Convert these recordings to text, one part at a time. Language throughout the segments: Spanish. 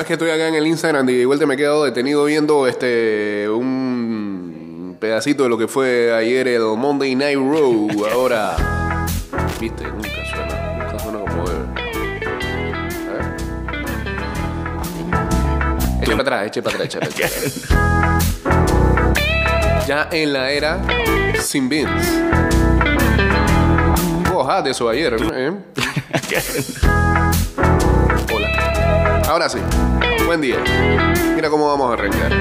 Es que estoy acá en el Instagram y de vuelta me he quedado detenido viendo este un pedacito de lo que fue ayer el Monday Night Raw. Ahora, viste, nunca suena, nunca suena como debe. Eche para atrás, eche para atrás, eche para atrás. Ya en la era sin Vince. Ojalá de eso ayer, ¿eh? Ahora sí. Buen día. Mira cómo vamos a arrancar.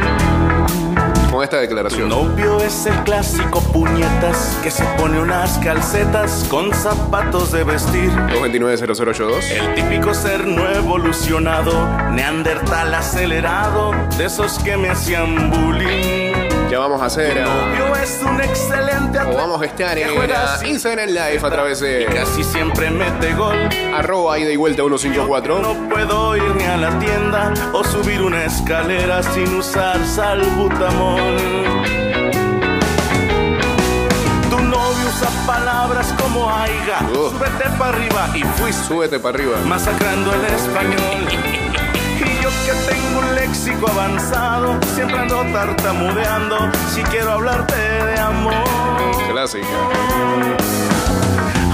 Con esta Tu declaración. novio es el clásico puñetas que se pone unas calcetas con zapatos de vestir. 229-0082. El típico ser no evolucionado, neandertal acelerado, de esos que me hacían bullying. Ya vamos a hacer. Tu novio es un excelente o vamos a estar en Instagram Live a través de casi siempre mete gol. arroba ida y vuelta 154. No puedo ir ni a la tienda o subir una escalera sin usar salbutamol. Tu novio usa palabras como aiga, Uh. súbete para arriba y fuiste Súbete para arriba. masacrando el español. Que tengo un léxico avanzado, siempre ando tartamudeando si quiero hablarte de amor. Clásica.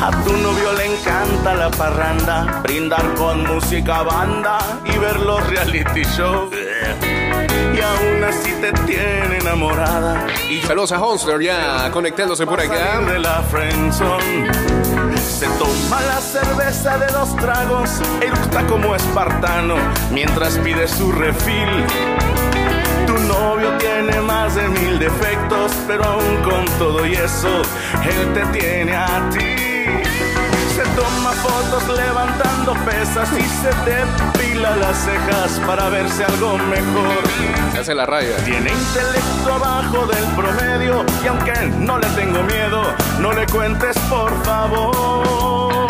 A tu novio le encanta la parranda, brindar con música banda y ver los reality shows. Y aún así te tiene enamorada y Saludos a Honster ya conectándose por acá. de la friendzone. Se toma la cerveza de dos tragos, eructa como espartano mientras pide su refil. Tu novio tiene más de mil defectos, pero aún con todo y eso, él te tiene a ti. Fotos levantando pesas y se depila las cejas para verse algo mejor. Se hace la raya. Tiene intelecto abajo del promedio y aunque no le tengo miedo, no le cuentes por favor.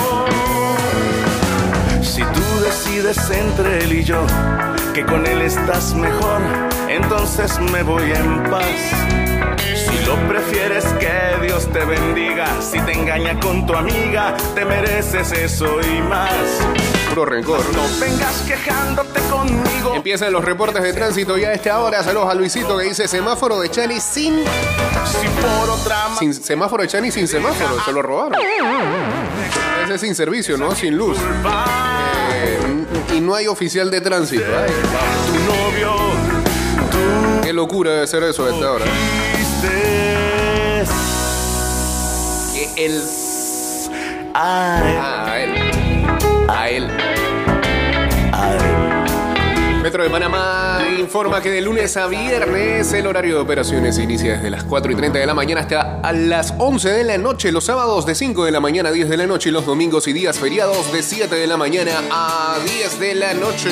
Si tú decides entre él y yo que con él estás mejor, entonces me voy en paz. Lo prefieres que Dios te bendiga, si te engaña con tu amiga, te mereces eso y más. Puro rencor. No vengas quejándote conmigo. Empiezan los reportes de tránsito ya a esta hora. Saludos a Luisito que dice semáforo de Chani sin, Si por otra sin semáforo de Chani sin semáforo. Se lo robaron. Ese es sin servicio, ¿no? Sin luz. Eh, y no hay oficial de tránsito. Ay, tu novio, tú qué locura debe ser eso a esta hora. Que él. Ay, Ah, a él. A él. ay. Metro de Panamá informa que de lunes a viernes el horario de operaciones inicia desde las 4 y 30 de la mañana hasta a las 11 de la noche, los sábados de 5 de la mañana a 10 de la noche y los domingos y días feriados de 7 de la mañana a 10 de la noche.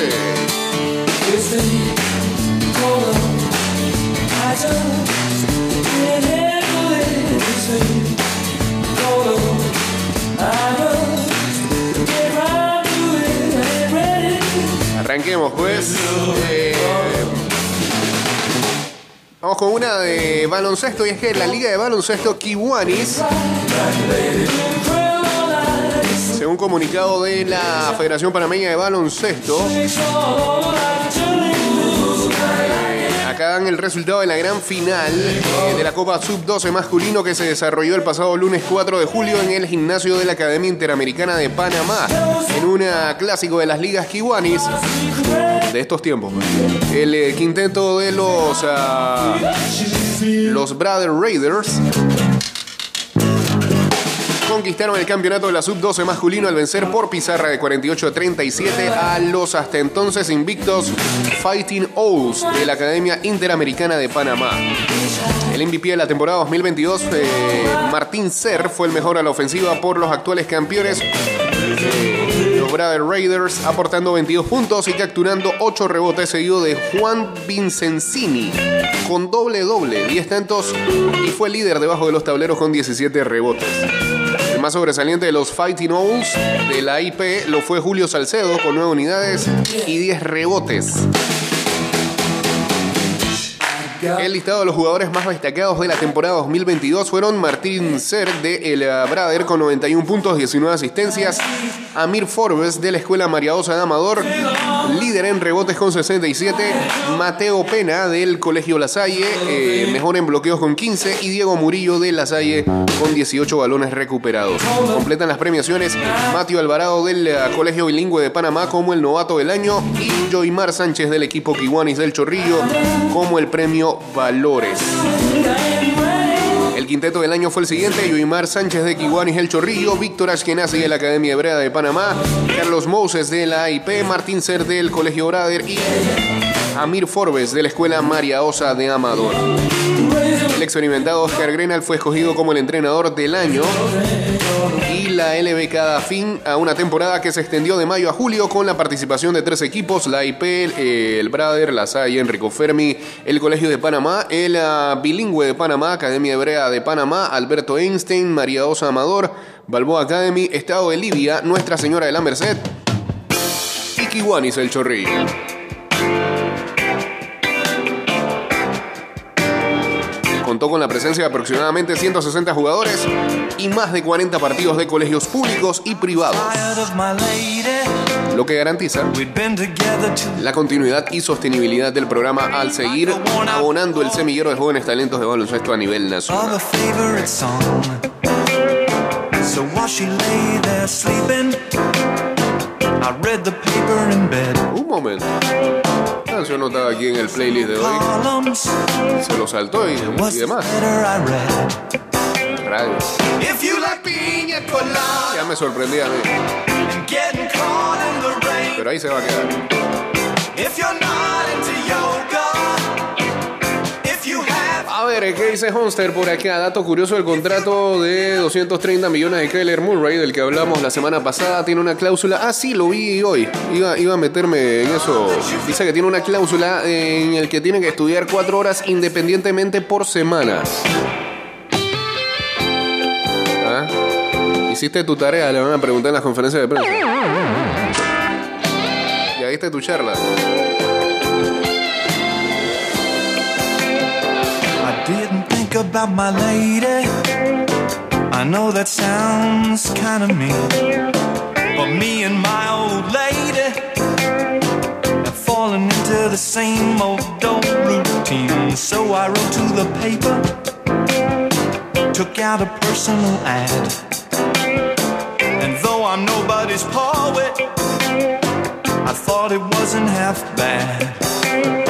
Arranquemos pues. Eh, vamos con una de baloncesto y es que la liga de baloncesto Kiwanis según comunicado de la Federación Panameña de Baloncesto, el resultado de la gran final eh, de la Copa Sub-12 masculino que se desarrolló el pasado lunes 4 de julio en el gimnasio de la Academia Interamericana de Panamá, en una clásico de las ligas Kiwanis de estos tiempos. El eh, quinteto de los, ah, los Brother Raiders conquistaron el campeonato de la sub-12 masculino al vencer por pizarra de 48 a 37 a los hasta entonces invictos Fighting Owls de la Academia Interamericana de Panamá. El MVP de la temporada 2022, eh, Martín Ser, fue el mejor a la ofensiva por los actuales campeones. eh, Los Brother Raiders aportando 22 puntos y capturando 8 rebotes seguido de Juan Vincencini con doble doble, 10 tantos y fue líder debajo de los tableros con 17 rebotes. Más sobresaliente de los Fighting Owls de la IP lo fue Julio Salcedo con 9 unidades y 10 rebotes. El listado de los jugadores más destacados de la temporada 2022 fueron Martín Ser de El Brader con 91 puntos, 19 asistencias, Amir Forbes de la Escuela Mariaosa de Amador, líder en rebotes con 67. Mateo Pena del Colegio La Salle, eh, mejor en bloqueos con 15. Y Diego Murillo de La Salle con 18 balones recuperados. Completan las premiaciones Mateo Alvarado del eh, Colegio Bilingüe de Panamá como el novato del año y Joymar Sánchez del equipo Kiwanis del Chorrillo como el premio Valores. El quinteto del año fue el siguiente: Yuimar Sánchez de Kiwanis El Chorrillo, Víctor Ashkenazi de la Academia Hebrea de Panamá, Carlos Moses de la AIP, Martín Ser del Colegio Brader y Amir Forbes de la Escuela María Osa de Amador. El experimentado Oscar Grenal fue escogido como el entrenador del año la LB cada fin a una temporada que se extendió de mayo a julio con la participación de tres equipos, la IP, el Brader, la SAI, Enrico Fermi, el Colegio de Panamá, el ah, Bilingüe de Panamá, Academia Hebrea de Panamá, Alberto Einstein, María Osa Amador, Balboa Academy, Estado de Libia, Nuestra Señora de la Merced y Kiwanis el Chorrillo. Contó con la presencia de aproximadamente 160 jugadores y más de 40 partidos de colegios públicos y privados, lo que garantiza la continuidad y sostenibilidad del programa al seguir abonando el semillero de jóvenes talentos de baloncesto a nivel nacional. Un momento canción no estaba aquí en el playlist de hoy. Se lo saltó y, y demás. Radio. Ya me sorprendía a mí. Pero ahí se va a quedar. ¿Qué dice Honster por acá? Dato curioso del contrato de 230 millones de Kyler Murray, del que hablamos la semana pasada, tiene una cláusula. Ah, sí, lo vi hoy. Iba, iba a meterme en eso. Dice que tiene una cláusula en el que tiene que estudiar cuatro horas independientemente por semana. ¿Ah? Hiciste tu tarea, le van a preguntar en las conferencias de prensa. Ya viste tu charla. About my lady. I know that sounds kinda mean. But me and my old lady have fallen into the same old old routine. So I wrote to the paper, took out a personal ad. And though I'm nobody's poet, I thought it wasn't half bad.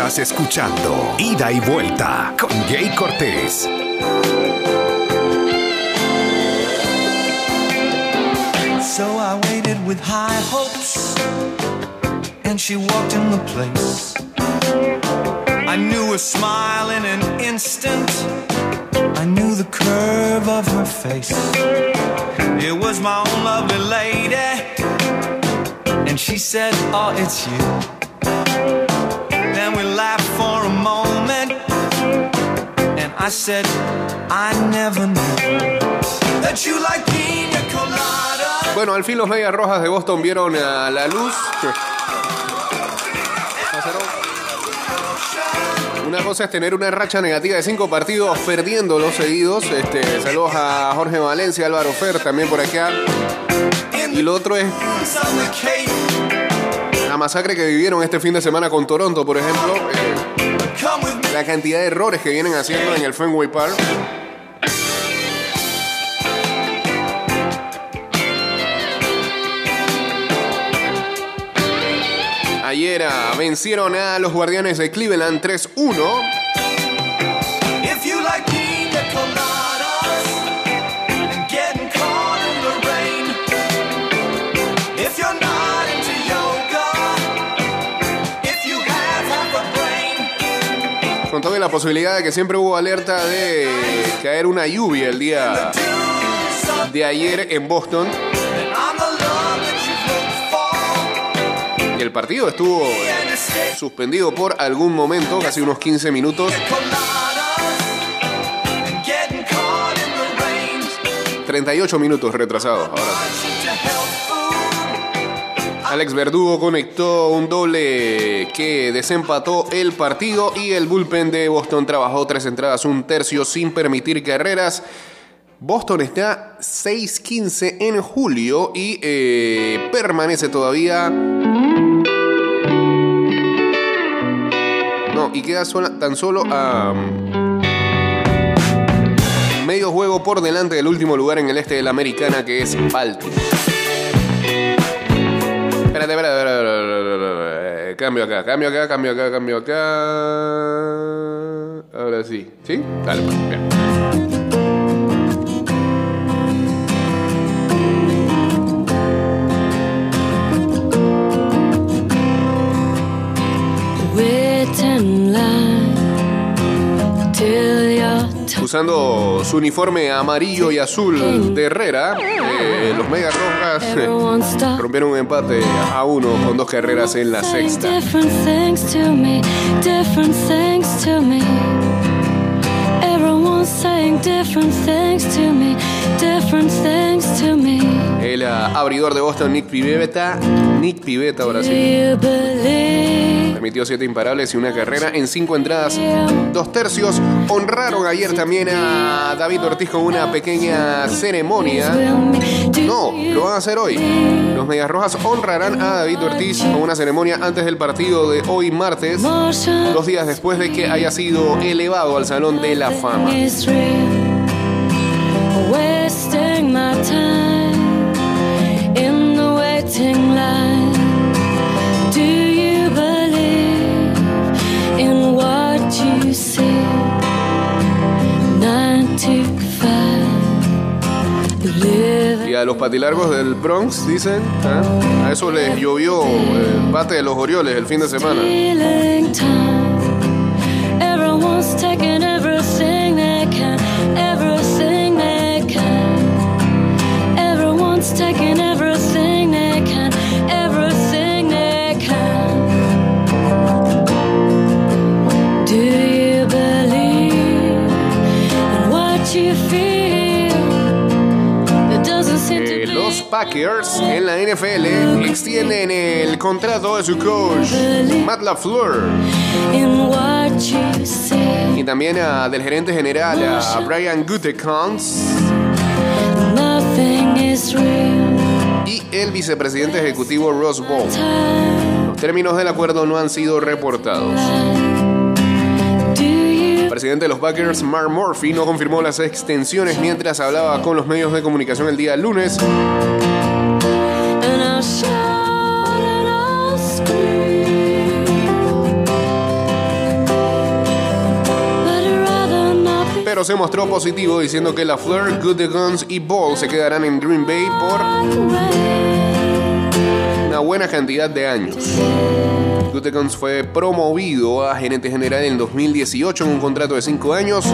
Estás escuchando Ida y Vuelta con Jay Cortés. So I waited with high hopes, and she walked in the place. I knew her smile in an instant, I knew the curve of her face. It was my own lovely lady, and she said, Oh, it's you. Then we laughed for a moment, and I said, I never knew that you like pina colada. Bueno, al fin los Medias Rojas de Boston vieron a la luz. Una cosa es tener una racha negativa de cinco partidos perdiendo los seguidos. Este, saludos a Jorge Valencia, Álvaro Fer, también por acá. Y lo otro es. La masacre que vivieron este fin de semana con Toronto, por ejemplo. Eh, la cantidad de errores que vienen haciendo en el Fenway Park. Ayer ah, vencieron a los Guardianes de Cleveland 3-1. Con toda la posibilidad de que siempre hubo alerta de caer una lluvia el día de ayer en Boston. El partido estuvo suspendido por algún momento, casi unos 15 minutos. coladas and getting caught in the rain. 38 minutos retrasados. Ahora. Alex Verdugo conectó un doble que desempató el partido y el bullpen de Boston trabajó tres entradas, un tercio sin permitir carreras. Boston está 6-15 en julio y eh, permanece todavía... No, y queda tan solo a... medio juego por delante del último lugar en el este de la americana que es Baltimore. Cambio acá, cambio acá, cambio acá, cambio acá. Ahora sí. ¿Sí? Dale, pues. Usando su uniforme amarillo y azul de Herrera, eh, los Mega Rojas rompieron un empate a uno con dos carreras en la sexta. El ah, abridor de Boston, Nick Pivetta, Nick Pivetta ahora sí, permitió siete imparables y una carrera en cinco entradas, dos tercios. Honraron ayer también a David Ortiz con una pequeña ceremonia. No, lo van a hacer hoy. Los Medias Rojas honrarán a David Ortiz con una ceremonia antes del partido de hoy martes, dos días después de que haya sido elevado al Salón de la Fama. Y a los patilargos del Bronx, dicen, ¿ah? a eso les llovió el bate de los Orioles el fin de semana. De su coach Matt LaFleur y también a- del gerente general a Brian Gutekunst y el vicepresidente ejecutivo Ross Ball. Los términos del acuerdo no han sido reportados. El presidente de los Packers, Mark Murphy, no confirmó las extensiones mientras hablaba con los medios de comunicación el día lunes. Se mostró positivo diciendo que LaFleur, Gutekunst y Ball se quedarán en Green Bay por una buena cantidad de años. Gutekunst fue promovido a gerente general en 2018 en un contrato de 5 años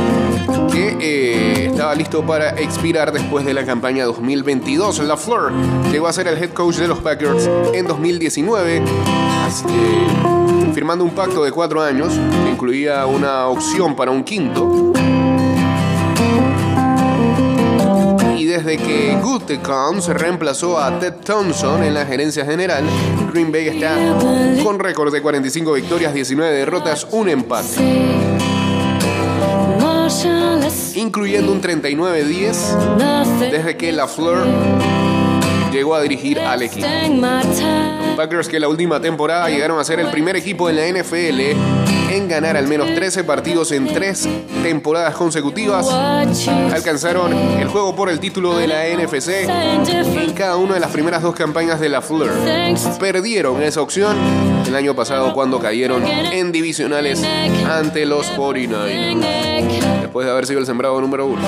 que eh, estaba listo para expirar después de la campaña 2022. LaFleur llegó a ser el head coach de los Packers en 2019, así que, firmando un pacto de 4 años que incluía una opción para un quinto. Desde que Gutekunst reemplazó a Ted Thompson en la gerencia general, Green Bay está con récord de 45 victorias, 19 derrotas, un empate, incluyendo un 39-10 Nothing. desde que LaFleur llegó a dirigir al equipo. Packers que la última temporada llegaron a ser el primer equipo en la NFL en ganar al menos 13 partidos en tres temporadas consecutivas. Alcanzaron el juego por el título de la NFC en cada una de las primeras dos campañas de la Fleur. Perdieron esa opción el año pasado cuando cayeron en divisionales ante los 49ers. They can. Después de haber sido el sembrado número uno.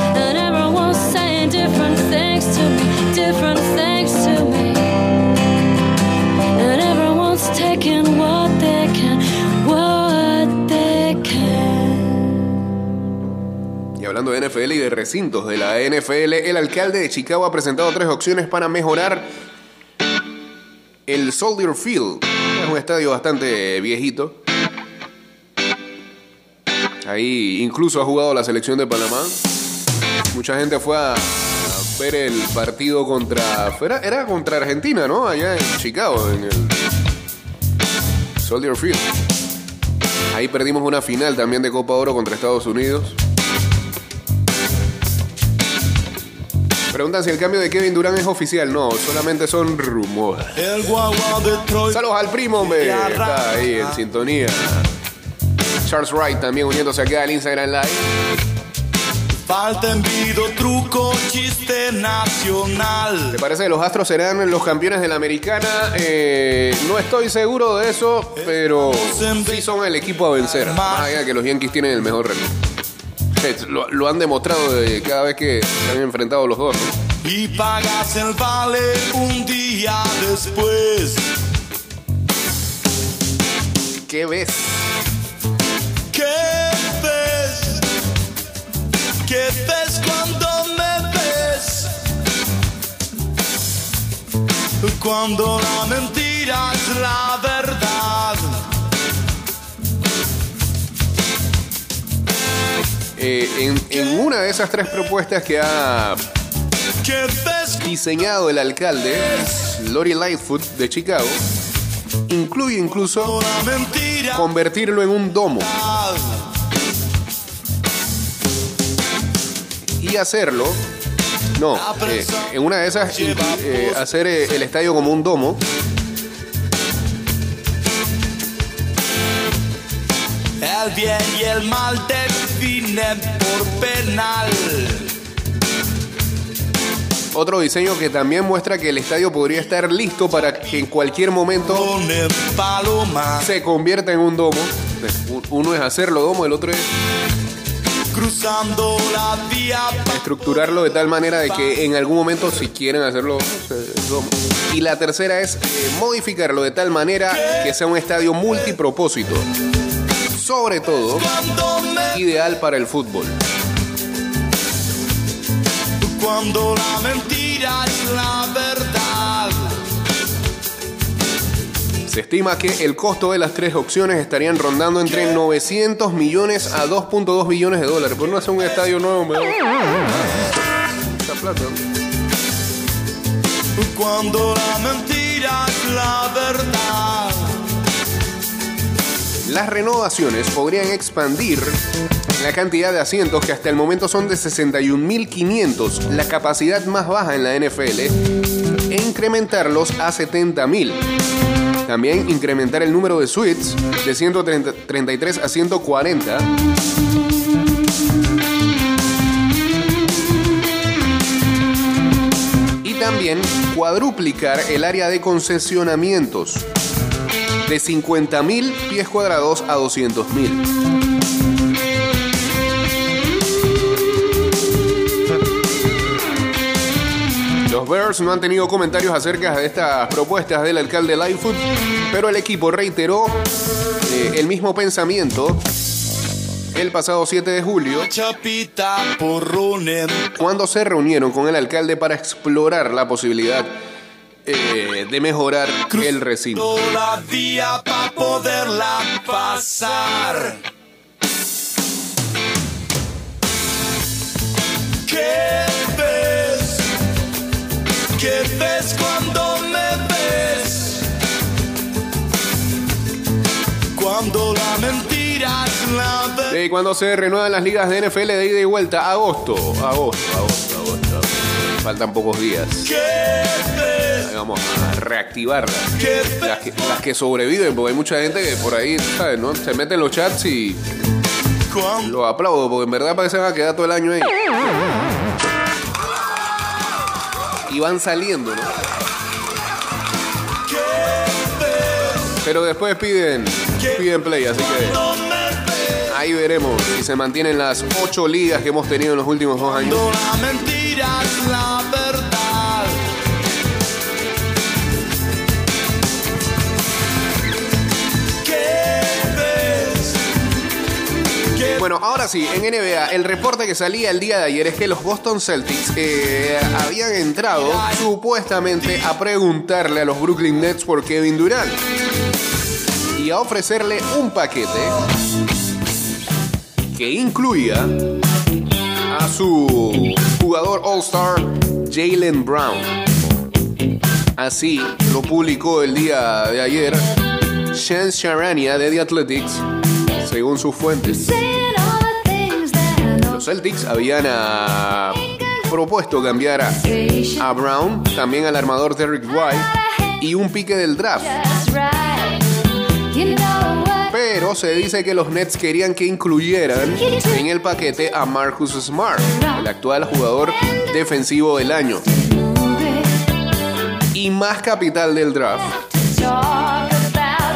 De NFL y de recintos de la NFL, el alcalde de Chicago ha presentado tres opciones para mejorar el Soldier Field. Es un estadio bastante viejito. Ahí incluso ha jugado la selección de Panamá. Mucha gente fue a, a ver el partido contra. Era, era contra Argentina, ¿no? Allá en Chicago, en el Soldier Field. Ahí perdimos una final también de Copa Oro contra Estados Unidos. Preguntan si el cambio de Kevin Durant es oficial. No, solamente son rumores. El guagua de Troy. Saludos al primo, hombre. Está ahí en sintonía. Charles Wright también uniéndose acá al Instagram Live. Falta envido, truco, chiste nacional. ¿Te parece que los Astros serán los campeones de la Americana? Eh, no estoy seguro de eso, pero sí son el equipo a vencer. Más allá que los Yankees tienen el mejor récord. Lo, lo han demostrado de cada vez que se han enfrentado los dos. Y pagas el vale un día después. ¿Qué ves? ¿Qué ves? ¿Qué ves cuando me ves? Cuando la mentira es la verdad. Eh, en, una de esas tres propuestas que ha diseñado el alcalde, Lori Lightfoot de Chicago, incluye incluso convertirlo en un domo y hacerlo. No, eh, en una de esas eh, hacer el estadio como un domo El bien y el mal definen por penal. Otro diseño que también muestra que el estadio podría estar listo para que en cualquier momento se convierta en un domo. Uno es hacerlo domo, el otro es cruzando la vía. estructurarlo de tal manera de que en algún momento si quieren hacerlo. Y la tercera es eh, modificarlo de tal manera que sea un estadio multipropósito. Sobre todo, ideal para el fútbol. Cuando la mentira es la verdad. Se estima que el costo de las tres opciones estarían rondando entre 900 millones a 2.2 billones de dólares. Por no hacer un estadio nuevo, me Esa plata. Cuando la mentira es la verdad. Las renovaciones podrían expandir la cantidad de asientos que hasta el momento son de 61.500, la capacidad más baja en la NFL, e incrementarlos a 70.000. También incrementar el número de suites de 133 a 140. Y también cuadruplicar el área de concesionamientos de 50.000 pies cuadrados a 200.000. Los Bears no han tenido comentarios acerca de estas propuestas del alcalde Lightfoot, pero el equipo reiteró eh, el mismo pensamiento el pasado 7 de julio cuando se reunieron con el alcalde para explorar la posibilidad eh, de mejorar el recinto. La vía para poderla pasar. ¿Qué ves? ¿Qué ves cuando me ves? Cuando la mentira es la verdad. Eh, cuando se renuevan las ligas de NFL de ida y vuelta, agosto, agosto, agosto, agosto. agosto. Faltan pocos días. ¿Qué ves? Vamos a reactivarlas. ¿Qué Las que, las sobreviven, porque hay mucha gente que por ahí, ¿sabes? No? Se mete en los chats y Cuando lo aplaudo, porque en verdad parece que van a quedar todo el año ahí. Y van saliendo, ¿no? Pero después piden, piden play, así que ahí veremos si se mantienen las ocho ligas que hemos tenido en los últimos dos años. Bueno, ahora sí, en NBA, el reporte que salía el día de ayer es que los Boston Celtics eh, habían entrado supuestamente a preguntarle a los Brooklyn Nets por Kevin Durant y a ofrecerle un paquete que incluía a su jugador All-Star Jalen Brown. Así lo publicó el día de ayer Chance Charania de The Athletics, según sus fuentes. Celtics habían ah, propuesto cambiar a, a Brown, también al armador Derrick White y un pique del draft. Pero se dice que los Nets querían que incluyeran en el paquete a Marcus Smart, el actual jugador defensivo del año. Y más capital del draft.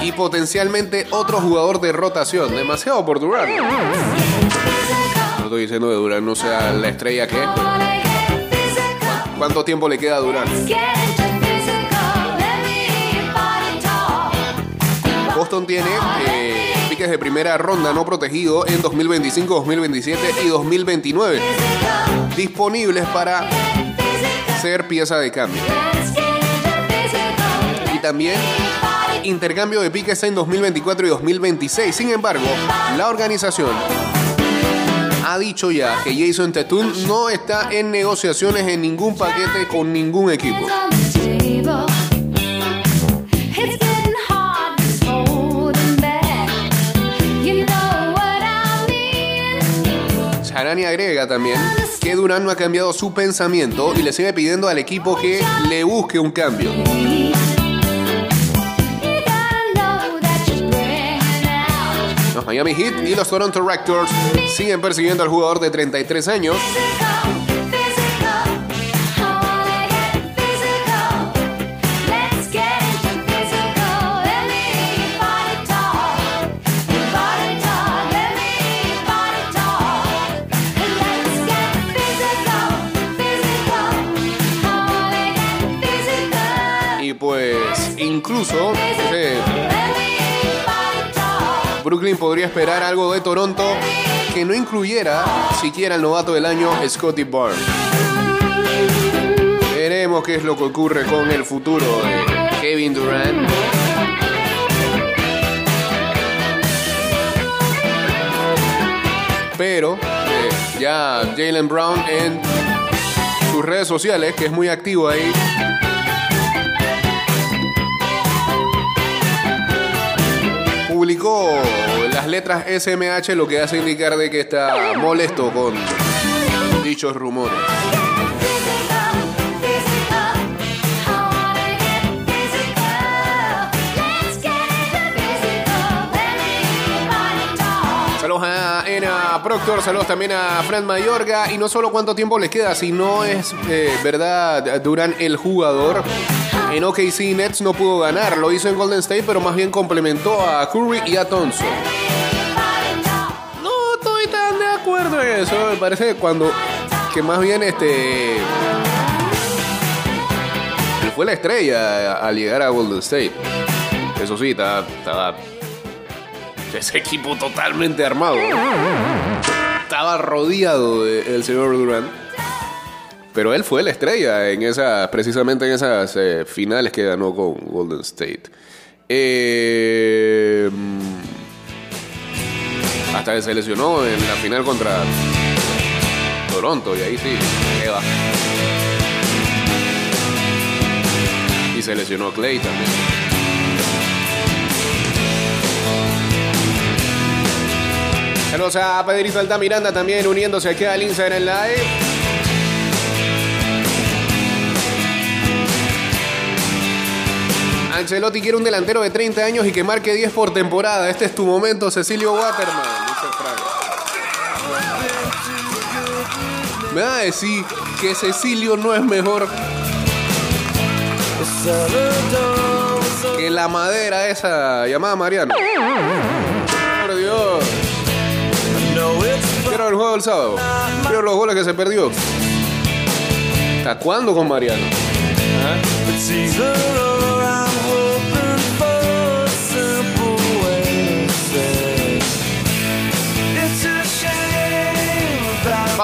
Y potencialmente otro jugador de rotación. Demasiado por Durant. Estoy diciendo que Durant no sea la estrella que ¿cuánto tiempo le queda a Durant? Boston tiene eh, piques de primera ronda no protegido en 2025, 2027 y 2029 disponibles para ser pieza de cambio. Y también intercambio de piques en 2024 y 2026. Sin embargo, la organización ha dicho ya que Jason Tatum no está en negociaciones en ningún paquete con ningún equipo. Charani agrega también que Durán no ha cambiado su pensamiento y le sigue pidiendo al equipo que le busque un cambio. Miami Heat y los Toronto Raptors siguen persiguiendo al jugador de 33 años. Y pues incluso Podría esperar algo de Toronto que no incluyera siquiera el novato del año Scotty Barnes. Veremos qué es lo que ocurre con el futuro de Kevin Durant. Pero eh, ya Jalen Brown en sus redes sociales, que es muy activo ahí, publicó las letras SMH, lo que hace indicar de que está molesto con dichos rumores. Saludos a Ena Proctor, saludos también a Fran Mayorga. Y no solo cuánto tiempo le queda, sino es eh, verdad, Durán el jugador. En OKC Nets no pudo ganar, lo hizo en Golden State, pero más bien complementó a Curry y a Thompson. Eso. Me parece cuando. Que más bien este. él Fue la estrella al llegar a Golden State. Eso sí, estaba. estaba ese equipo totalmente armado. Estaba rodeado del señor Durant. Pero él fue la estrella en esa, precisamente en esas eh, finales que ganó con Golden State. Eh, hasta que se lesionó en la final contra Toronto y ahí sí, ¿qué va? Y se lesionó Clay también. Saludos a Pedrito Altamiranda también uniéndose aquí al Instagram Live. Ancelotti quiere un delantero de 30 años y que marque 10 por temporada. Este es tu momento, Cecilio Waterman. Me va a decir que Cecilio no es mejor que la madera esa llamada Mariano. Por Dios. Quiero el juego del sábado. Quiero los goles que se perdió. ¿Hasta cuándo con Mariano? It's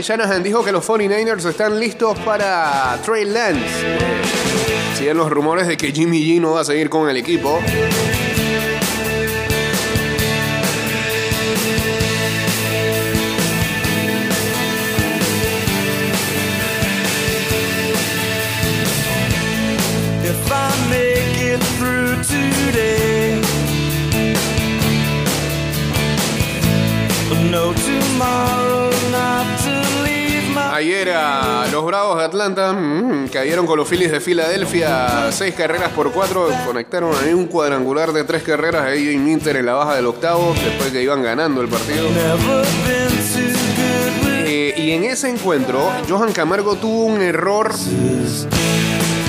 Mike Shanahan dijo que los 49ers están listos para Trey Lance. Eh, Siguen los rumores de que Jimmy G no va a seguir con el equipo. Ayer a los Bravos de Atlanta mm, cayeron con los Phillies de Filadelfia seis carreras por cuatro. Conectaron ahí un cuadrangular de tres carreras ahí en Inter en la baja del octavo después que iban ganando el partido. Eh, y en ese encuentro, Johan Camargo tuvo un error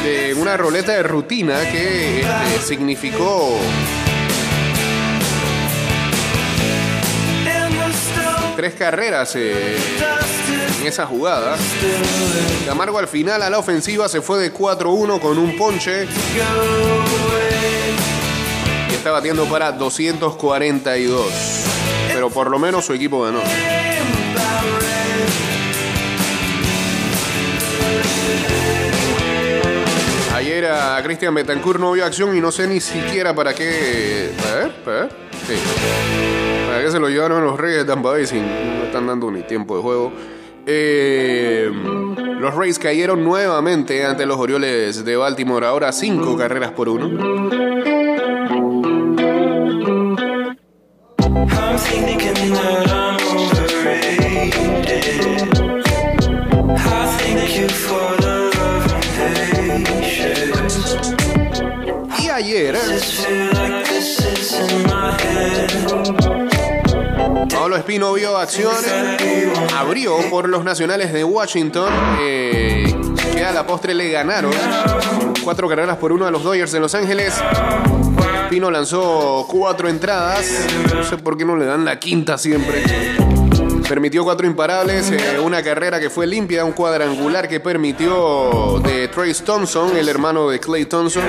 de una roleta de rutina que este, significó tres carreras eh, en esa jugada. Camargo al final a la ofensiva se fue de 4-1 con un ponche y está batiendo para 242. Pero por lo menos su equipo ganó. Ayer a Cristian Betancourt no vio acción y no sé ni siquiera para qué. Para qué se lo llevaron los Reyes de Tampa Bay sin no están dando ni tiempo de juego. Eh, los Rays cayeron nuevamente ante los Orioles de Baltimore, ahora cinco carreras por uno. Y ayer, Pablo Espino vio acción, abrió por los nacionales de Washington, eh, que a la postre le ganaron cuatro carreras por uno a los Dodgers de Los Ángeles. Espino lanzó cuatro entradas, no sé por qué no le dan la quinta siempre. Permitió cuatro imparables, eh, una carrera que fue limpia, un cuadrangular que permitió de Trace Thompson, el hermano de Clay Thompson.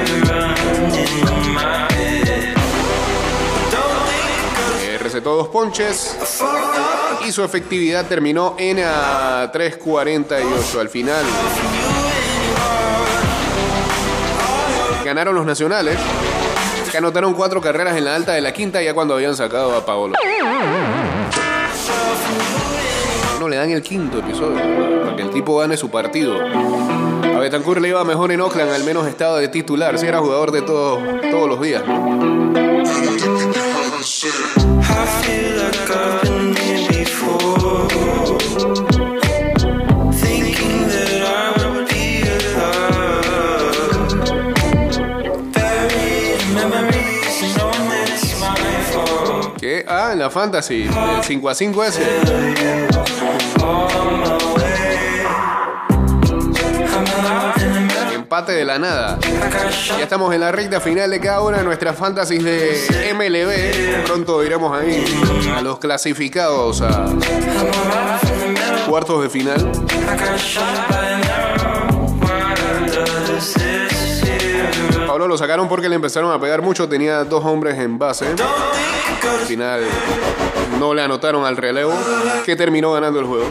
Recetó dos ponches y su efectividad terminó en a 3.48 al final. Ganaron los nacionales, que anotaron cuatro carreras en la alta de la quinta ya cuando habían sacado a Paolo. No le dan el quinto episodio para que el tipo gane su partido. A Betancourt le iba mejor en Oakland, al menos estaba de titular, si era jugador de todo- todos los días. ¿Qué? Ah, la fantasy, el 5 a 5 ese. De la nada. Ya estamos en la recta final de cada una de nuestras fantasies de MLB. Pronto iremos ahí a los clasificados a cuartos de final. Pablo lo sacaron porque le empezaron a pegar mucho. Tenía dos hombres en base. Al final no le anotaron al relevo, que terminó ganando el juego.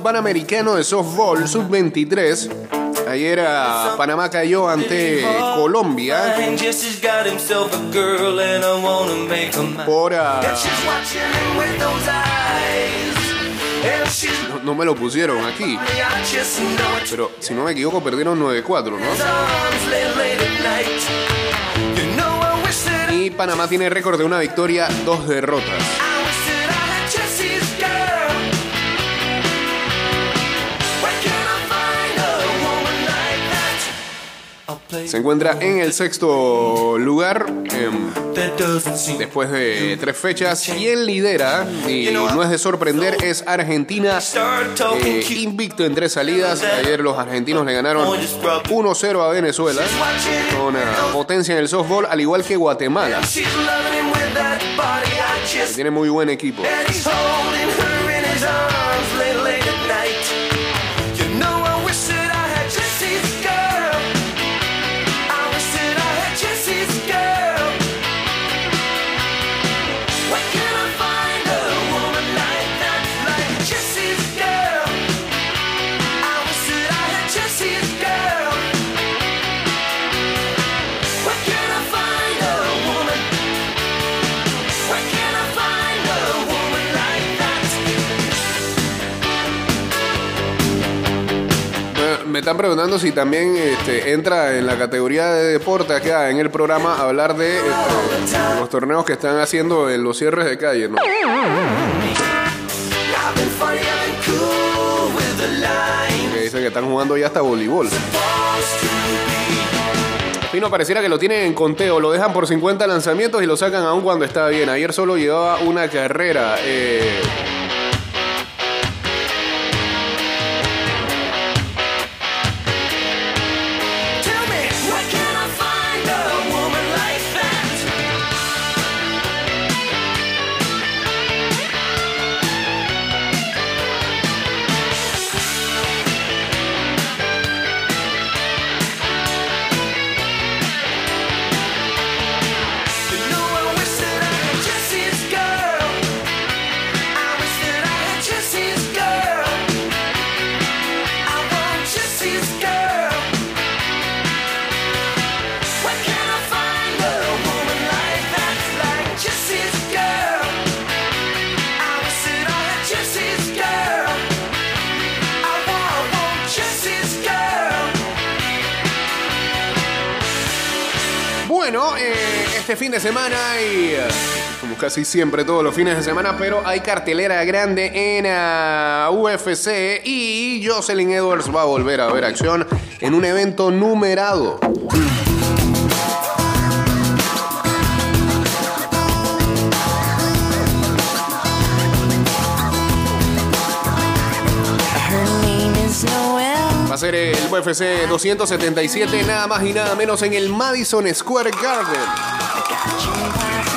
Panamericano de softball sub-23, ayer ah, Panamá cayó ante Colombia a por No, no me lo pusieron aquí. Pero si no me equivoco, perdieron 9-4, ¿no? Y Panamá tiene récord de una victoria, dos derrotas. Se encuentra en el sexto lugar em, después de tres fechas. Quien lidera, y no es de sorprender, es Argentina. eh, invicto en tres salidas. Ayer los argentinos le ganaron 1-0 a Venezuela. Con eh, potencia en el softball, al igual que Guatemala. Tiene muy buen equipo. Están preguntando si también este, entra en la categoría de deporte acá en el programa hablar de este, los torneos que están haciendo en los cierres de calle, ¿no? Que dicen que están jugando ya hasta voleibol. Pino pareciera que lo tienen en conteo, lo dejan por 50 lanzamientos y lo sacan aún cuando está bien. Ayer solo llevaba una carrera. eh, Bueno, eh, este fin de semana y eh, como casi siempre todos los fines de semana, pero hay cartelera grande en ah, UFC y Jocelyn Edwards va a volver a ver acción en un evento numerado. Ser el UFC 277, nada más y nada menos en el Madison Square Garden.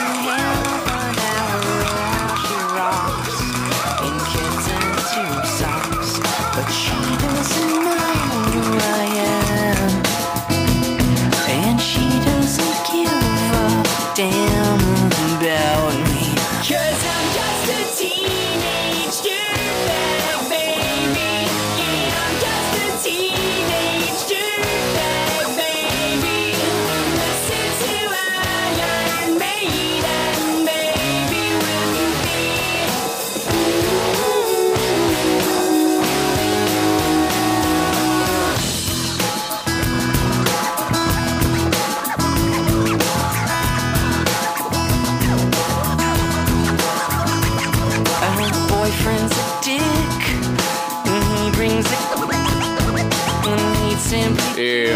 Eh,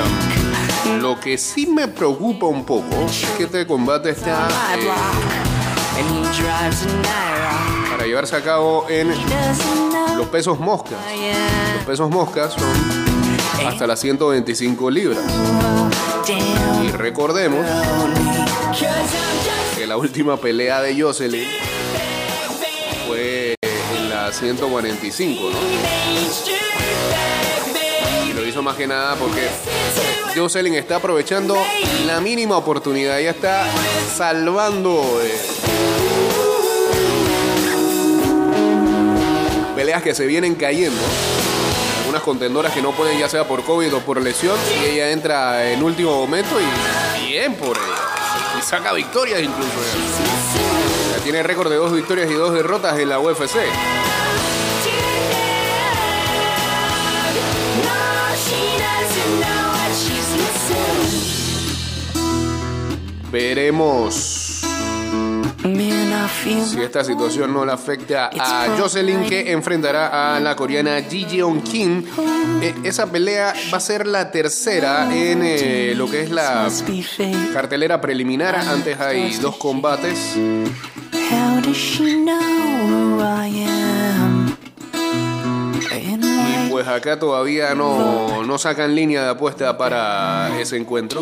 lo que sí me preocupa un poco es que este combate está eh, para llevarse a cabo en los pesos moscas. Los pesos moscas son hasta las 125 libras. Y recordemos que la última pelea de Jocelyn fue en la 145, ¿no? Hizo más que nada porque Jocelyn está aprovechando la mínima oportunidad. Ella está salvando eh, peleas que se vienen cayendo. Algunas contendoras que no pueden, ya sea por COVID o por lesión. Y ella entra en último momento y bien por ella. Y saca victorias incluso. Ya. Ya tiene récord de dos victorias y dos derrotas en la UFC. Veremos si esta situación no le afecta a Jocelyn que enfrentará a la coreana Ji Jeon Kim. Eh, esa pelea va a ser la tercera en eh, lo que es la cartelera preliminar. Antes hay dos combates. How does she know who I am? Pues acá todavía no, no sacan línea de apuesta para ese encuentro.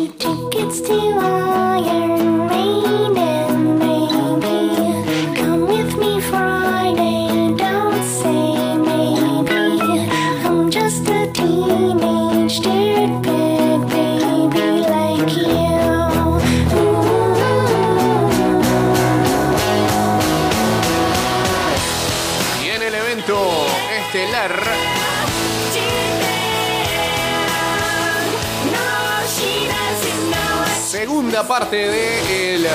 Parte del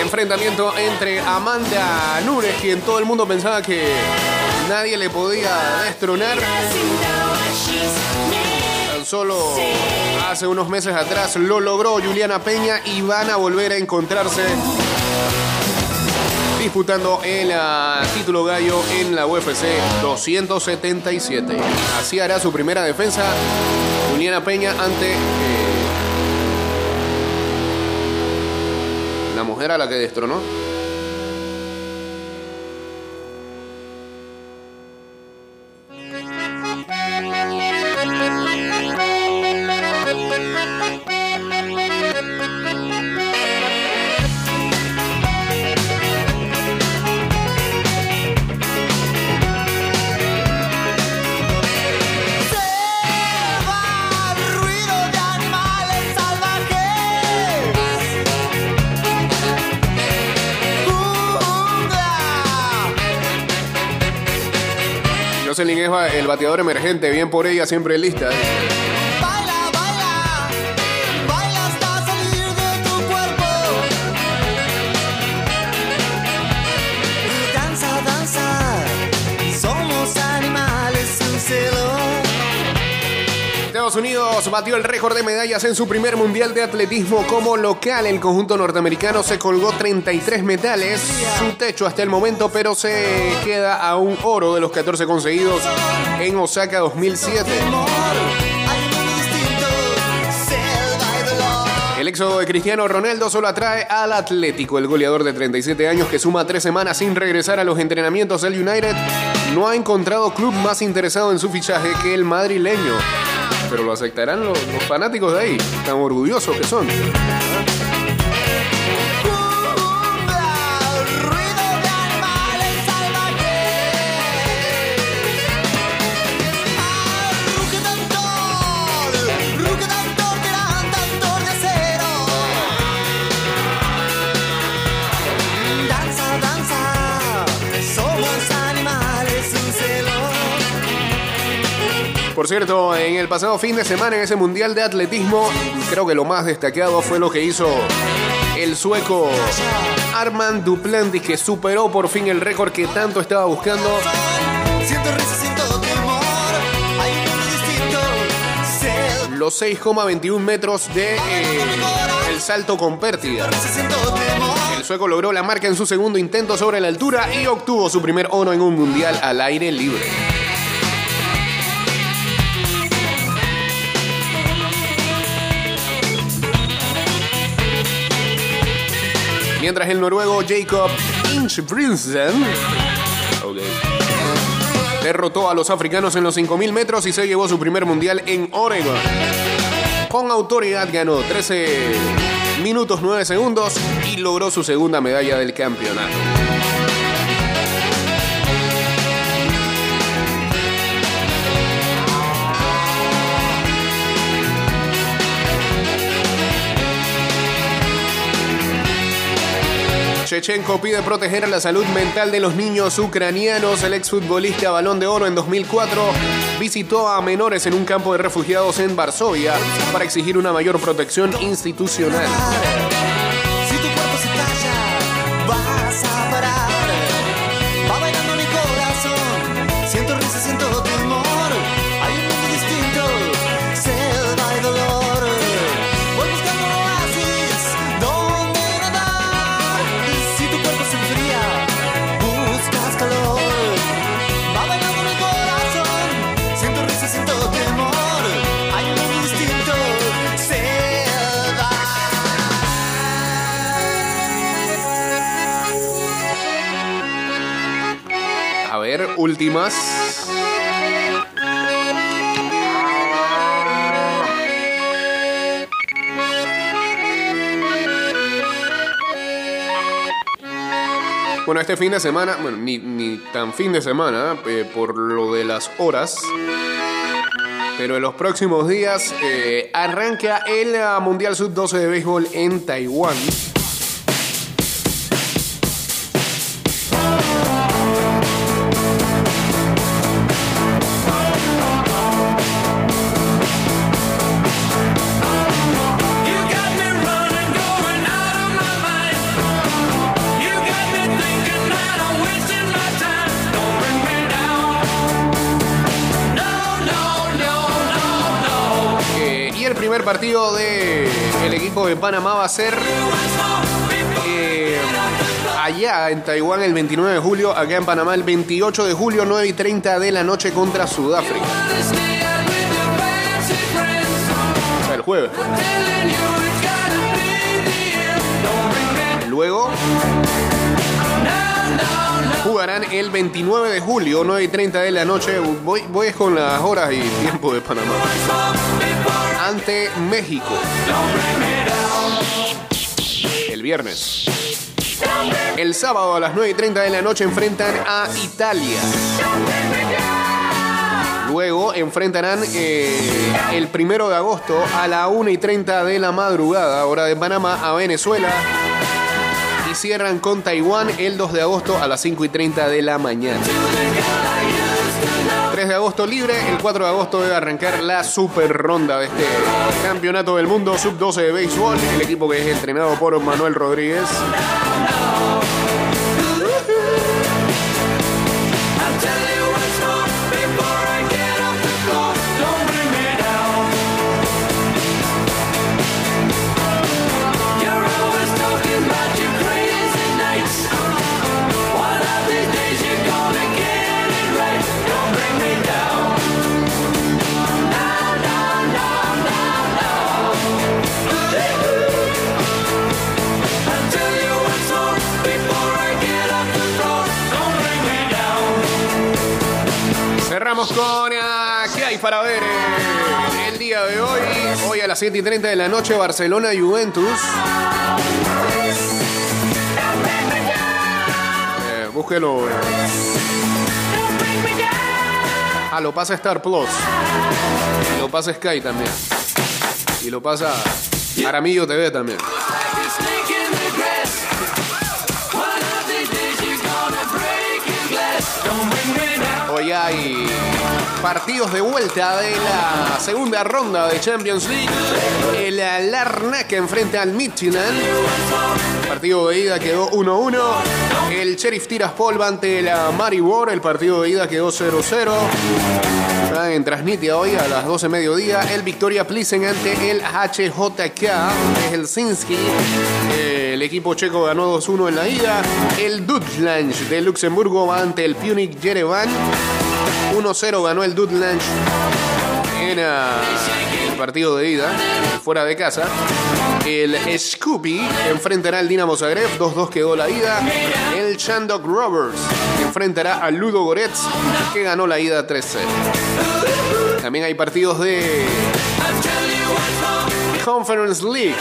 enfrentamiento entre Amanda Nunes, quien todo el mundo pensaba que nadie le podía destronar. Tan solo hace unos meses atrás lo logró Juliana Peña y van a volver a encontrarse disputando el ah, título gallo en la UFC 277. Así hará su primera defensa Juliana Peña ante eh, mujer a la que destronó. Es el bateador emergente, bien por ella, siempre lista. Unidos batió el récord de medallas en su primer mundial de atletismo como local. El conjunto norteamericano se colgó 33 metales, su techo hasta el momento, pero se queda a un oro de los 14 conseguidos en Osaka 2007. Amor, hay un mundo distinto, selva y dolor. El éxodo de Cristiano Ronaldo solo atrae al Atlético. El goleador de 37 años que suma tres semanas sin regresar a los entrenamientos del United no ha encontrado club más interesado en su fichaje que el madrileño. Pero lo aceptarán los, fanáticos de ahí, tan orgullosos que son. Por cierto, en el pasado fin de semana en ese Mundial de Atletismo, creo que lo más destacado fue lo que hizo el sueco Armand Duplantis, que superó por fin el récord que tanto estaba buscando. Los 6,21 metros de eh, el salto con pérdida. El sueco logró la marca en su segundo intento sobre la altura y obtuvo su primer oro en un mundial al aire libre. Mientras el noruego Jacob Inchbrinsen derrotó a los africanos en los 5.000 metros y se llevó su primer mundial en Oregon. Con autoridad ganó 13 minutos 9 segundos y logró su segunda medalla del campeonato. Chechenko pide proteger la salud mental de los niños ucranianos. El exfutbolista Balón de Oro en 2004 visitó a menores en un campo de refugiados en Varsovia para exigir una mayor protección institucional. Últimas. Bueno, este fin de semana, bueno, ni, ni tan fin de semana, eh, por lo de las horas. Pero en los próximos días eh, arranca el ah, Mundial Sub-12 de béisbol en Taiwán. El equipo de Panamá va a ser eh, allá en Taiwán el 29 de julio, acá en Panamá el 28 de julio, 9 y 30 de la noche contra Sudáfrica. El jueves. Luego jugarán el 29 de julio, 9 y 30 de la noche. Voy, voy con las horas y tiempo de Panamá. Ante México. El viernes. El sábado a las 9 y 30 de la noche enfrentan a Italia. Luego enfrentarán eh, el primero de agosto a la 1 y 30 de la madrugada, hora de Panamá, a Venezuela. Y cierran con Taiwán el 2 de agosto a las 5 y 30 de la mañana. 3 de agosto libre, el 4 de agosto debe arrancar la super ronda de este campeonato del mundo sub-12 de béisbol, el equipo que es entrenado por Manuel Rodríguez. Cerramos con ah, ¿Qué hay para ver eh, el día de hoy? Hoy a las 7 y 30 de la noche, Barcelona-Juventus. Eh, búsquelo. eh. Ah, lo pasa Star Plus. Lo pasa Sky también. Y lo pasa Aramillo TV también. Hoy hay partidos de vuelta de la segunda ronda de Champions League. El Larnaca enfrenta al Midtjylland. Partido de ida quedó 1-1. El Sheriff Tiraspol ante la Maribor. El partido de ida quedó 0-0. Está en Transnitia hoy a las 12 mediodía. El Victoria Plissen ante el HJK de Helsinki. El equipo checo ganó 2-1 en la ida. El Dutchland de Luxemburgo va ante el Punic Yerevan. 1-0 ganó el Dutchland en ah, el partido de ida, fuera de casa. El Scoopy enfrentará al Dinamo Zagreb, 2-2 quedó la ida. El Chandok Rovers enfrentará al Ludo Goretz, que ganó la ida 3-0. También hay partidos de Conference League.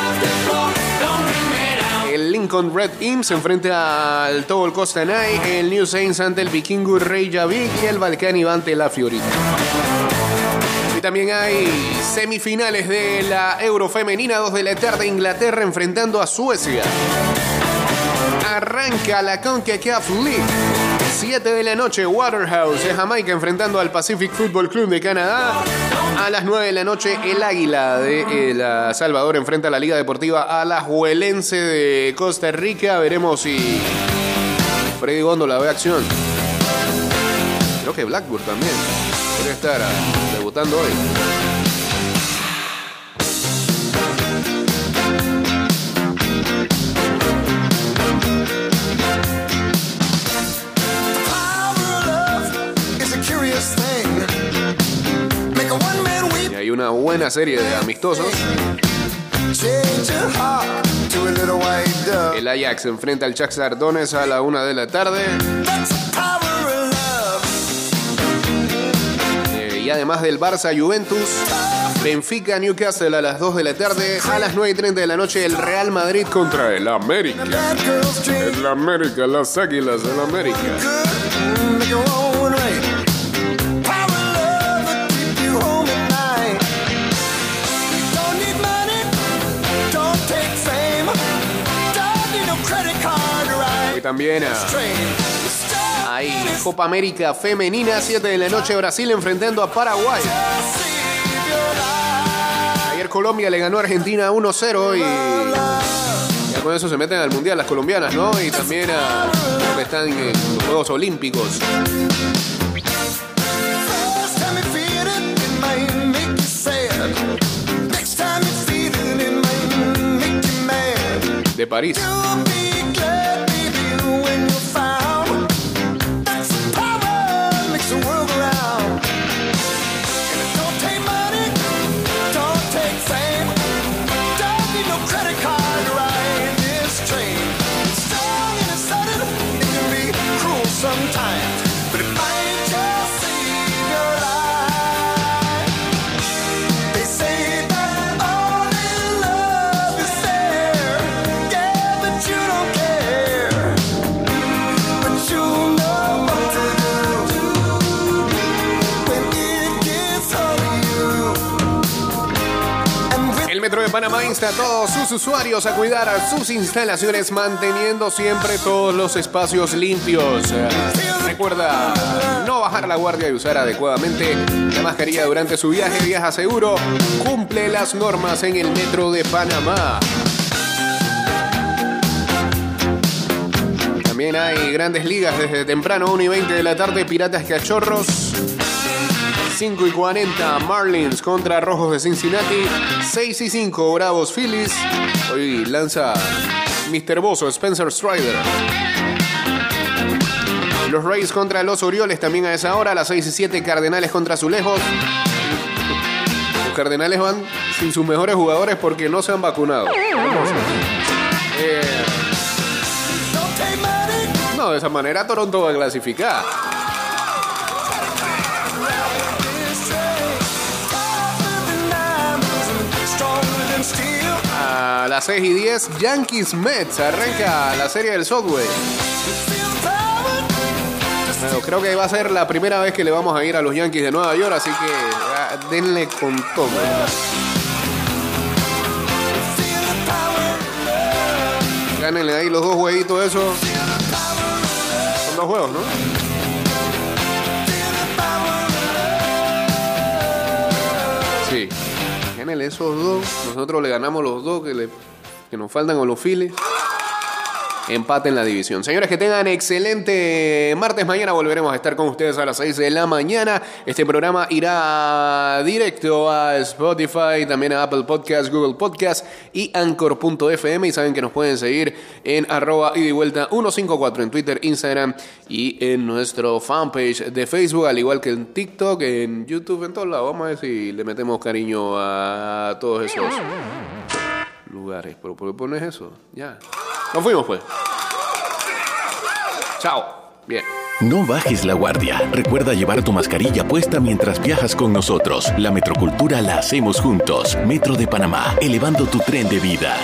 El Lincoln Red Imps se enfrenta al Tobol Costanay, el New Saints ante el Vikingur Reykjavik y el Balcani ante la Fiorita. Y también hay semifinales de la Euro Femenina, 2 de la tarde, Inglaterra enfrentando a Suecia. Arranca la CONCACAF League. 7 de la noche, Waterhouse de Jamaica enfrentando al Pacific Football Club de Canadá. A las 9 de la noche, el Águila de El Salvador enfrenta a la Liga Deportiva Alajuelense de Costa Rica. Veremos si Freddy Góndola ve acción. Creo que Blackburn también debe estar ah, debutando hoy. Una buena serie de amistosos. El Ajax enfrenta al Shakhtar Donetsk a la 1 de la tarde. Of love. además del Barça Juventus, Benfica Newcastle a las 2 de la tarde, a las 9 y 30 de la noche el Real Madrid contra el América. El América, las águilas del América. También ah, hay Copa América Femenina, 7 de la noche, Brasil enfrentando a Paraguay. Ayer Colombia le ganó a Argentina 1-0 y ya con eso se meten al Mundial las colombianas, ¿no? Y también a que están en los Juegos Olímpicos. First time a todos sus usuarios a cuidar sus instalaciones manteniendo siempre todos los espacios limpios. Recuerda no bajar la guardia y usar adecuadamente la mascarilla durante su viaje. Viaja seguro, cumple las normas en el Metro de Panamá. También hay grandes ligas desde temprano, 1 y 20 de la tarde, Piratas Cachorros. 5 y 40 Marlins contra Rojos de Cincinnati. 6 y 5 Bravos Phillies. Hoy lanza Mr. Bozo, Spencer Strider. Los Rays contra los Orioles también a esa hora. Las 6 y 7 Cardenales contra Azulejos. Los Cardenales van sin sus mejores jugadores porque no se han vacunado. Eh, no, de esa manera Toronto va a clasificar. Las 6 y 10 Yankees Mets. Arranca la serie del Subway. Bueno, creo que va a ser la primera vez que le vamos a ir a los Yankees de Nueva York, así que ah, denle con todo. Gánenle ahí los dos jueguitos esos. Son dos juegos, ¿no? Gánenle esos dos. Nosotros le ganamos los dos que, le, que nos faltan con los Phillies. Empate en la división. Señores, que tengan excelente martes. Mañana volveremos a estar con ustedes a las 6 de la mañana. Este programa irá directo a Spotify, también a Apple Podcast, Google Podcast y Anchor.fm. Y saben que nos pueden seguir en arroba y vuelta 154 en Twitter, Instagram y en nuestro fanpage de Facebook, al igual que en TikTok, en YouTube, en todos lados. Vamos a ver si le metemos cariño a todos esos lugares. ¿Pero por qué pones eso? Ya. Nos fuimos, pues. Chao. Bien. No bajes la guardia. Recuerda llevar tu mascarilla puesta mientras viajas con nosotros. La metrocultura la hacemos juntos. Metro de Panamá, elevando tu tren de vida.